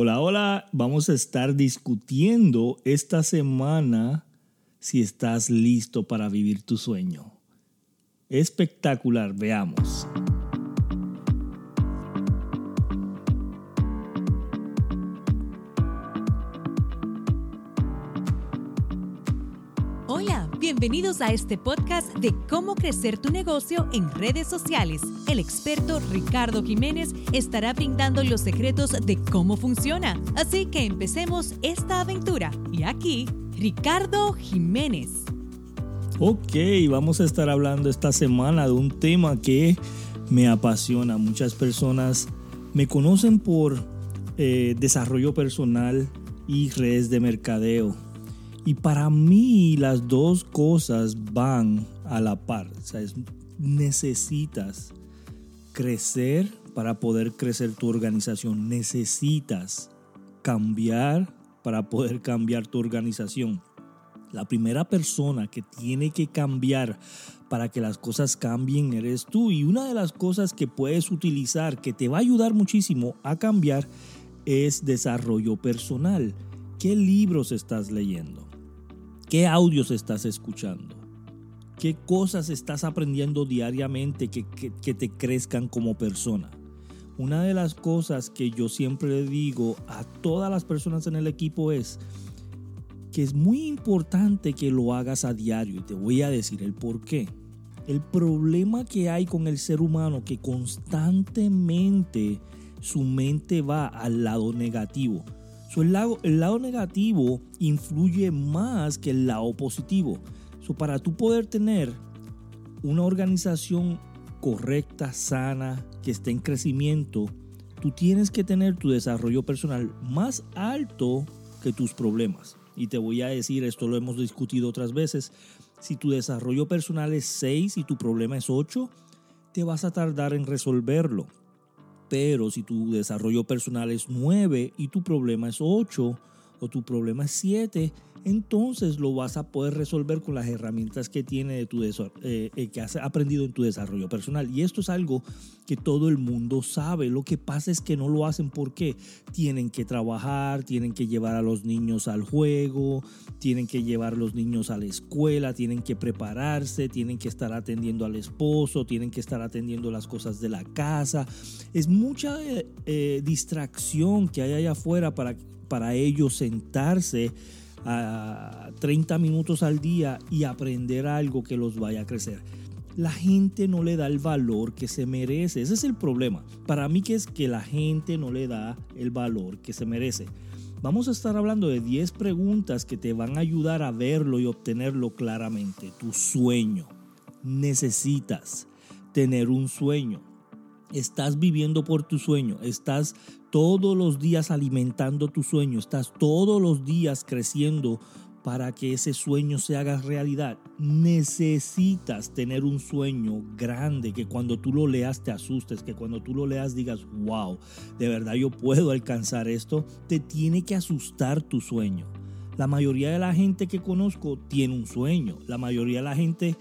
Hola, hola, vamos a estar discutiendo esta semana si estás listo para vivir tu sueño. Espectacular, veamos. Bienvenidos a este podcast de cómo crecer tu negocio en redes sociales. El experto Ricardo Jiménez estará brindando los secretos de cómo funciona. Así que empecemos esta aventura. Y aquí, Ricardo Jiménez. Ok, vamos a estar hablando esta semana de un tema que me apasiona. Muchas personas me conocen por eh, desarrollo personal y redes de mercadeo y para mí las dos cosas van a la par. O sea, necesitas crecer para poder crecer tu organización. Necesitas cambiar para poder cambiar tu organización. La primera persona que tiene que cambiar para que las cosas cambien eres tú. Y una de las cosas que puedes utilizar que te va a ayudar muchísimo a cambiar es desarrollo personal. ¿Qué libros estás leyendo? ¿Qué audios estás escuchando? ¿Qué cosas estás aprendiendo diariamente que, te crezcan como persona? Una de las cosas que yo siempre le digo a todas las personas en el equipo es que es muy importante que lo hagas a diario y te voy a decir el por qué. El problema que hay con el ser humano que constantemente su mente va al lado negativo el, lado, el lado negativo influye más que el lado positivo. So, para tú poder tener una organización correcta, sana, que esté en crecimiento, tú tienes que tener tu desarrollo personal más alto que tus problemas. Y te voy a decir, esto lo hemos discutido otras veces, si tu desarrollo personal es 6 y tu problema es 8, te vas a tardar en resolverlo. Pero si tu desarrollo personal es 9 y tu problema es 8 o tu problema es 7, entonces lo vas a poder resolver con las herramientas que tiene de tu eh, eh, que has aprendido en tu desarrollo personal. Y esto es algo que todo el mundo sabe. Lo que pasa es que no lo hacen porque tienen que trabajar, tienen que llevar a los niños al juego, tienen que llevar a los niños a la escuela, tienen que prepararse, tienen que estar atendiendo al esposo, tienen que estar atendiendo las cosas de la casa. Es mucha eh, distracción que hay allá afuera para, para ellos sentarse a 30 minutos al día y aprender algo que los vaya a crecer. La gente no le da el valor que se merece. Ese es el problema. Para mí que es que la gente no le da el valor que se merece. Vamos a estar hablando de 10 preguntas que te van a ayudar a verlo y obtenerlo claramente. Tu sueño. Necesitas tener un sueño. Estás viviendo por tu sueño, estás todos los días alimentando tu sueño, estás todos los días creciendo para que ese sueño se haga realidad. Necesitas tener un sueño grande que cuando tú lo leas te asustes, que cuando tú lo leas digas, wow, de verdad yo puedo alcanzar esto. Te tiene que asustar tu sueño. La mayoría de la gente que conozco tiene un sueño. La mayoría de la gente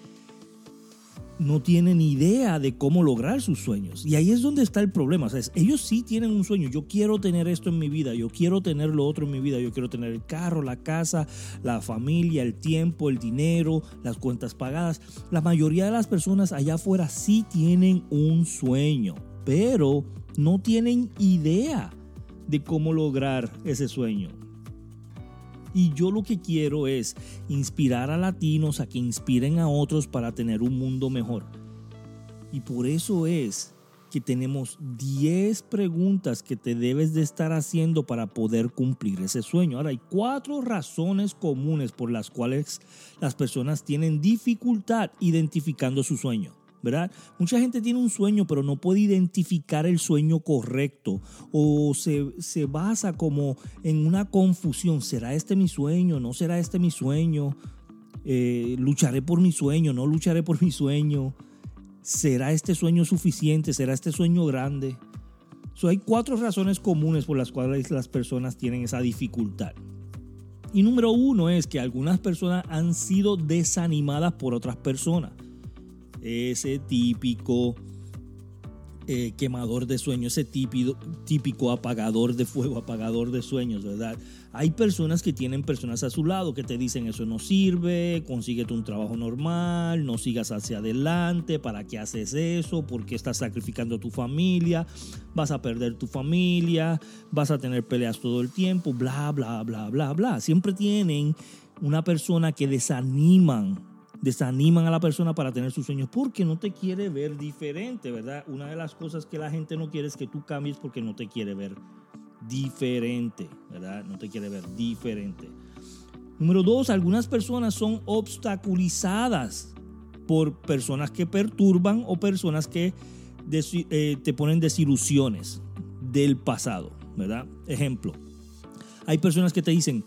no tienen idea de cómo lograr sus sueños. Y ahí es donde está el problema. ellos sí tienen un sueño. Yo quiero tener esto en mi vida. Yo quiero tener lo otro en mi vida. Yo quiero tener el carro, la casa, la familia, el tiempo, el dinero, las cuentas pagadas. La mayoría de las personas allá afuera sí tienen un sueño, pero no tienen idea de cómo lograr ese sueño. Y yo lo que quiero es inspirar a latinos a que inspiren a otros para tener un mundo mejor. Y por eso es que tenemos 10 preguntas que te debes de estar haciendo para poder cumplir ese sueño. Ahora hay cuatro razones comunes por las cuales las personas tienen dificultad identificando su sueño. ¿Verdad? Mucha gente tiene un sueño, pero no puede identificar el sueño correcto o se, se basa como en una confusión. ¿Será este mi sueño? ¿No será este mi sueño? Eh, lucharé por mi sueño, no lucharé por mi sueño. ¿Será este sueño suficiente? ¿Será este sueño grande? hay cuatro razones comunes por las cuales las personas tienen esa dificultad. Y número uno es que algunas personas han sido desanimadas por otras personas ese típico eh, quemador de sueños, ese típico, típico apagador de fuego, apagador de sueños, ¿verdad? Hay personas que tienen personas a su lado que te dicen eso no sirve, consíguete un trabajo normal, no sigas hacia adelante, ¿para qué haces eso? ¿Por qué estás sacrificando a tu familia? Vas a perder tu familia, vas a tener peleas todo el tiempo, bla, bla, bla, bla, bla. Siempre tienen una persona que desaniman desaniman a la persona para tener sus sueños porque no te quiere ver diferente, ¿verdad? Una de las cosas que la gente no quiere es que tú cambies porque no te quiere ver diferente, ¿verdad? No te quiere ver diferente. Número dos, algunas personas son obstaculizadas por personas que perturban o personas que eh, te ponen desilusiones del pasado, ¿verdad? Ejemplo, hay personas que te dicen,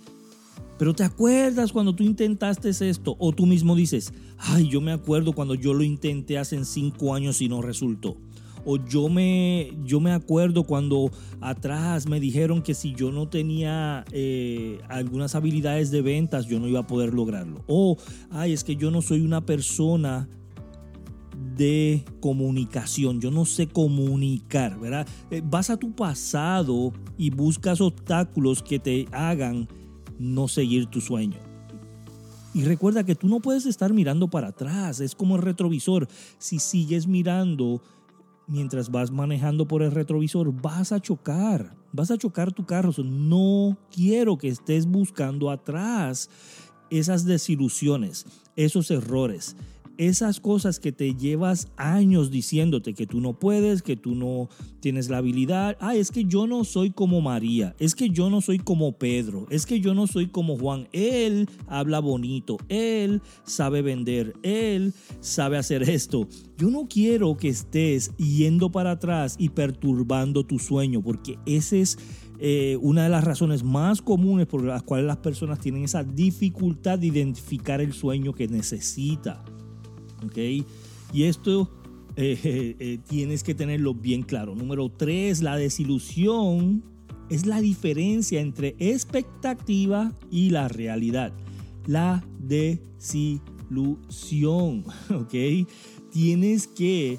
pero te acuerdas cuando tú intentaste esto o tú mismo dices, ay, yo me acuerdo cuando yo lo intenté hace cinco años y no resultó. O yo me, yo me acuerdo cuando atrás me dijeron que si yo no tenía eh, algunas habilidades de ventas, yo no iba a poder lograrlo. O, ay, es que yo no soy una persona de comunicación. Yo no sé comunicar, ¿verdad? Eh, vas a tu pasado y buscas obstáculos que te hagan no seguir tu sueño. Y recuerda que tú no puedes estar mirando para atrás, es como el retrovisor. Si sigues mirando mientras vas manejando por el retrovisor, vas a chocar, vas a chocar tu carro. No quiero que estés buscando atrás esas desilusiones, esos errores esas cosas que te llevas años diciéndote que tú no puedes, que tú no tienes la habilidad. Ah, es que yo no soy como María, es que yo no soy como Pedro, es que yo no soy como Juan. Él habla bonito, él sabe vender, él sabe hacer esto. Yo no quiero que estés yendo para atrás y perturbando tu sueño, porque ese es... Eh, una de las razones más comunes por las cuales las personas tienen esa dificultad de identificar el sueño que necesita. Y esto eh, eh, eh, tienes que tenerlo bien claro. Número tres, la desilusión es la diferencia entre expectativa y la realidad. La desilusión, ¿ok? Tienes que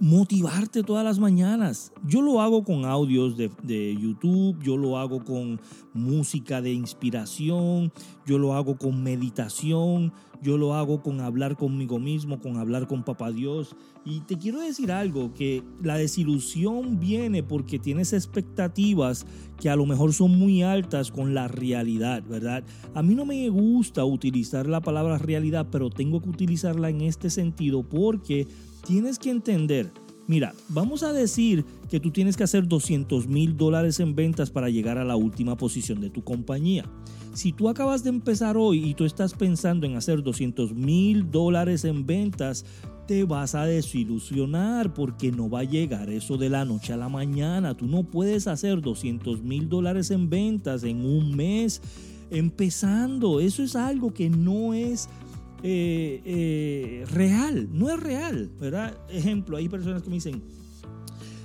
motivarte todas las mañanas. Yo lo hago con audios de, YouTube, yo lo hago con música de inspiración, yo lo hago con meditación, yo lo hago con hablar conmigo mismo, con hablar con Papá Dios. Y te quiero decir algo, que la desilusión viene porque tienes expectativas que a lo mejor son muy altas con la realidad, ¿verdad? A mí no me gusta utilizar la palabra realidad, pero tengo que utilizarla en este sentido porque tienes que entender Mira, vamos a decir que tú tienes que hacer 200 mil dólares en ventas para llegar a la última posición de tu compañía. Si tú acabas de empezar hoy y tú estás pensando en hacer 200 mil dólares en ventas, te vas a desilusionar porque no va a llegar eso de la noche a la mañana. Tú no puedes hacer 200 mil dólares en ventas en un mes empezando. Eso es algo que no es eh, eh, real, no es real, ¿verdad? Ejemplo, hay personas que me dicen,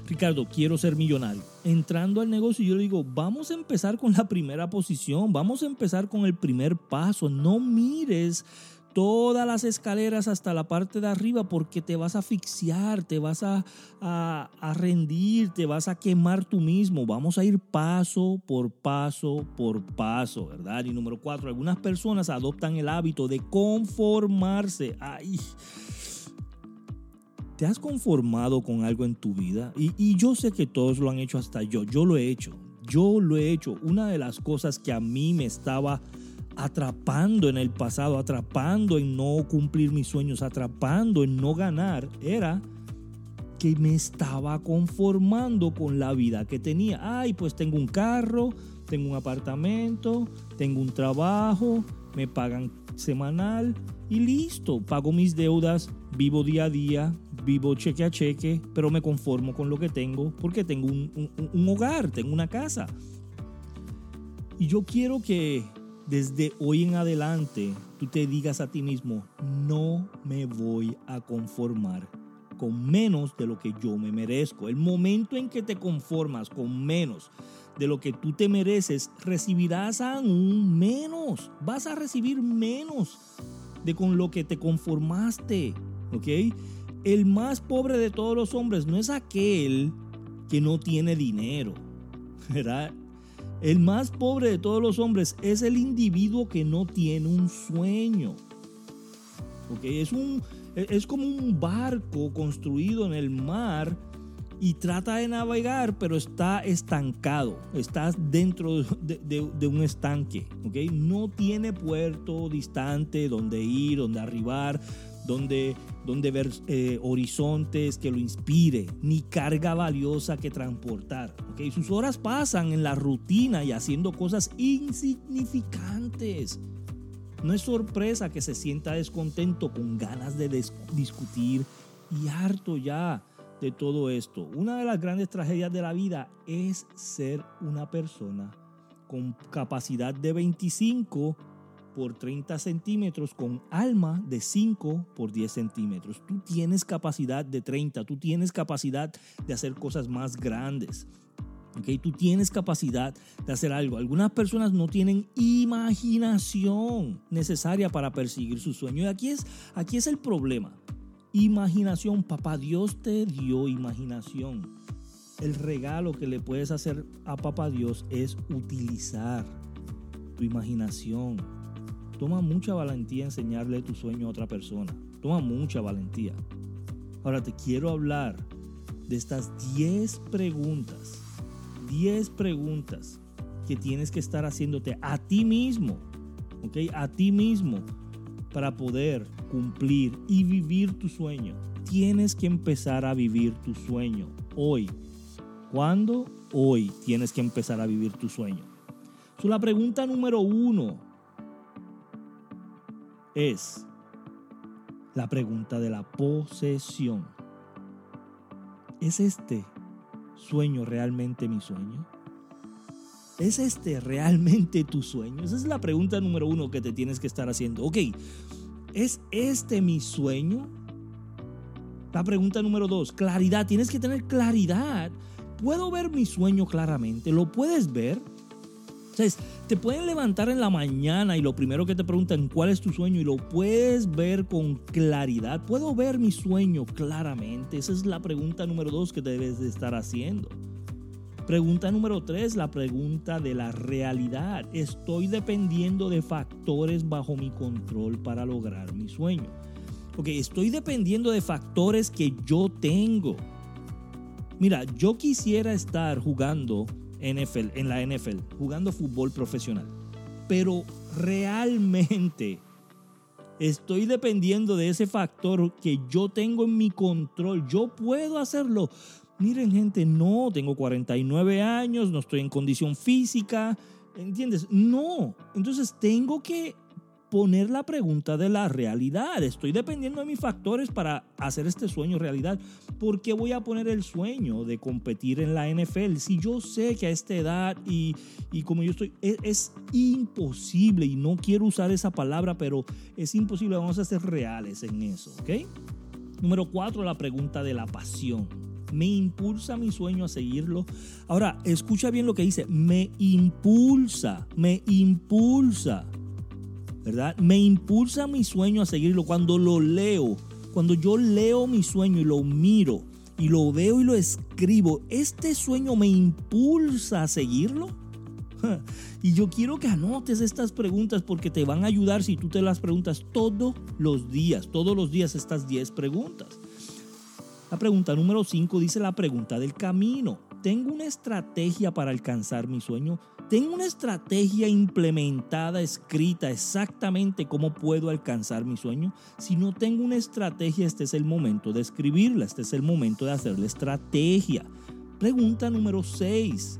Ricardo, quiero ser millonario. Entrando al negocio, yo le digo, vamos a empezar con la primera posición, vamos a empezar con el primer paso. No mires todas las escaleras hasta la parte de arriba porque te vas a asfixiar, te vas a, a, rendir, te vas a quemar tú mismo. Vamos a ir paso por paso por paso, ¿verdad? Y número cuatro, algunas personas adoptan el hábito de conformarse. Ay, ¿Te has conformado con algo en tu vida? Y, yo sé que todos lo han hecho hasta yo. Yo lo he hecho. Yo lo he hecho. Una de las cosas que a mí me estaba atrapando en el pasado, atrapando en no cumplir mis sueños, atrapando en no ganar, era que me estaba conformando con la vida que tenía. Ay, pues tengo un carro, tengo un apartamento, tengo un trabajo, me pagan semanal y listo, pago mis deudas, vivo día a día, vivo cheque a cheque, pero me conformo con lo que tengo porque tengo un, hogar, tengo una casa. Y yo quiero que desde hoy en adelante tú te digas a ti mismo, no me voy a conformar con menos de lo que yo me merezco. El momento en que te conformas con menos de lo que tú te mereces, recibirás aún menos. Vas a recibir menos de con lo que te conformaste. ¿Ok? el más pobre de todos los hombres no es aquel que no tiene dinero, ¿verdad? El más pobre de todos los hombres es el individuo que no tiene un sueño. Es, un, es como un barco construido en el mar y trata de navegar, pero está estancado, está dentro de, un estanque, ¿ok? No tiene puerto distante donde ir, donde arribar, donde, donde ver eh, horizontes que lo inspire, ni carga valiosa que transportar, ¿ok? Sus horas pasan en la rutina y haciendo cosas insignificantes. No es sorpresa que se sienta descontento con ganas de discutir y harto ya de todo esto. Una de las grandes tragedias de la vida es ser una persona con capacidad de 25 por 30 centímetros con alma de 5 por 10 centímetros. Tú tienes capacidad de 30, tú tienes capacidad de hacer cosas más grandes. Okay, tú tienes capacidad de hacer algo. Algunas personas no tienen imaginación necesaria para perseguir su sueño. Y aquí es, aquí es el problema. Imaginación, papá Dios te dio imaginación. El regalo que le puedes hacer a papá Dios es utilizar tu imaginación. Toma mucha valentía enseñarle tu sueño a otra persona. Toma mucha valentía. Ahora te quiero hablar de estas 10 preguntas. 10 preguntas que tienes que estar haciéndote a ti mismo. ¿Ok? A ti mismo para poder cumplir y vivir tu sueño, tienes que empezar a vivir tu sueño hoy. ¿Cuándo? Hoy tienes que empezar a vivir tu sueño. la pregunta número uno es la pregunta de la posesión. ¿Es este sueño realmente mi sueño? ¿Es este realmente tu sueño? Esa es la pregunta número uno que te tienes que estar haciendo. Ok, ¿es este mi sueño? La pregunta número dos, claridad. Tienes que tener claridad. ¿Puedo ver mi sueño claramente? ¿Lo puedes ver? Entonces, te pueden levantar en la mañana y lo primero que te preguntan, ¿cuál es tu sueño? Y lo puedes ver con claridad. ¿Puedo ver mi sueño claramente? Esa es la pregunta número dos que debes de estar haciendo. Pregunta número tres, la pregunta de la realidad. Estoy dependiendo de factores bajo mi control para lograr mi sueño. Ok, estoy dependiendo de factores que yo tengo. Mira, yo quisiera estar jugando NFL, en la NFL, jugando fútbol profesional. Pero realmente estoy dependiendo de ese factor que yo tengo en mi control. Yo puedo hacerlo. Miren gente, no, tengo 49 años, no estoy en condición física, ¿entiendes? No, entonces tengo que poner la pregunta de la realidad. Estoy dependiendo de mis factores para hacer este sueño realidad. ¿Por qué voy a poner el sueño de competir en la NFL si yo sé que a esta edad y, como yo estoy, es, es, imposible y no quiero usar esa palabra, pero es imposible. Vamos a ser reales en eso, ¿ok? Número cuatro, la pregunta de la pasión me impulsa mi sueño a seguirlo. Ahora, escucha bien lo que dice, me impulsa, me impulsa, ¿verdad? Me impulsa mi sueño a seguirlo cuando lo leo, cuando yo leo mi sueño y lo miro y lo veo y lo escribo, este sueño me impulsa a seguirlo. Y yo quiero que anotes estas preguntas porque te van a ayudar si tú te las preguntas todos los días, todos los días estas 10 preguntas. La pregunta número 5 dice la pregunta del camino. ¿Tengo una estrategia para alcanzar mi sueño? ¿Tengo una estrategia implementada, escrita exactamente cómo puedo alcanzar mi sueño? Si no tengo una estrategia, este es el momento de escribirla, este es el momento de hacer la estrategia. Pregunta número 6.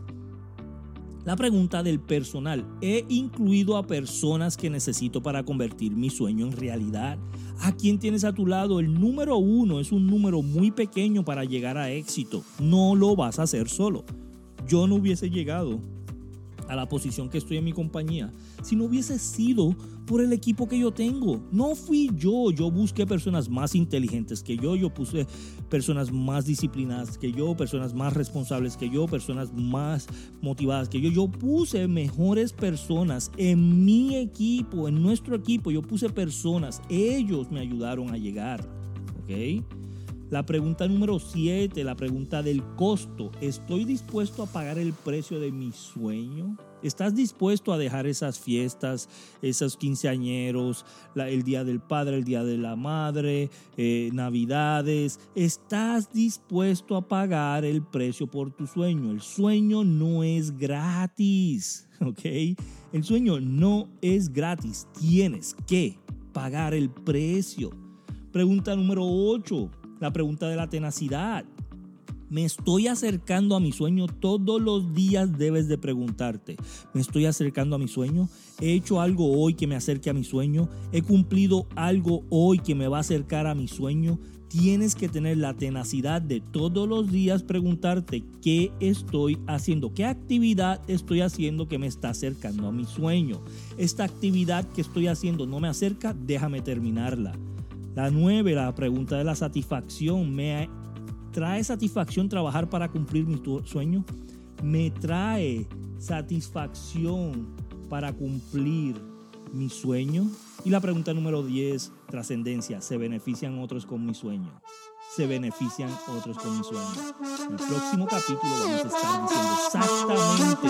La pregunta del personal. ¿He incluido a personas que necesito para convertir mi sueño en realidad? ¿A quién tienes a tu lado? El número uno es un número muy pequeño para llegar a éxito. No lo vas a hacer solo. Yo no hubiese llegado a la posición que estoy en mi compañía si no hubiese sido por el equipo que yo tengo. No fui yo, yo busqué personas más inteligentes que yo, yo puse personas más disciplinadas que yo, personas más responsables que yo, personas más motivadas que yo. Yo puse mejores personas en mi equipo, en nuestro equipo, yo puse personas, ellos me ayudaron a llegar, ¿ok? La pregunta número 7, la pregunta del costo. ¿Estoy dispuesto a pagar el precio de mi sueño? ¿Estás dispuesto a dejar esas fiestas, esos quinceañeros, el Día del Padre, el Día de la Madre, eh, Navidades? ¿Estás dispuesto a pagar el precio por tu sueño? El sueño no es gratis, ¿ok? El sueño no es gratis. Tienes que pagar el precio. Pregunta número 8 la pregunta de la tenacidad. ¿Me estoy acercando a mi sueño? Todos los días debes de preguntarte, ¿me estoy acercando a mi sueño? ¿He hecho algo hoy que me acerque a mi sueño? ¿He cumplido algo hoy que me va a acercar a mi sueño? Tienes que tener la tenacidad de todos los días preguntarte qué estoy haciendo, qué actividad estoy haciendo que me está acercando a mi sueño. Esta actividad que estoy haciendo no me acerca, déjame terminarla. La nueve, la pregunta de la satisfacción. ¿Me trae satisfacción trabajar para cumplir mi sueño? ¿Me trae satisfacción para cumplir mi sueño? Y la pregunta número 10, trascendencia. ¿Se benefician otros con mi sueño? ¿Se benefician otros con mi sueño? En el próximo capítulo vamos a estar diciendo exactamente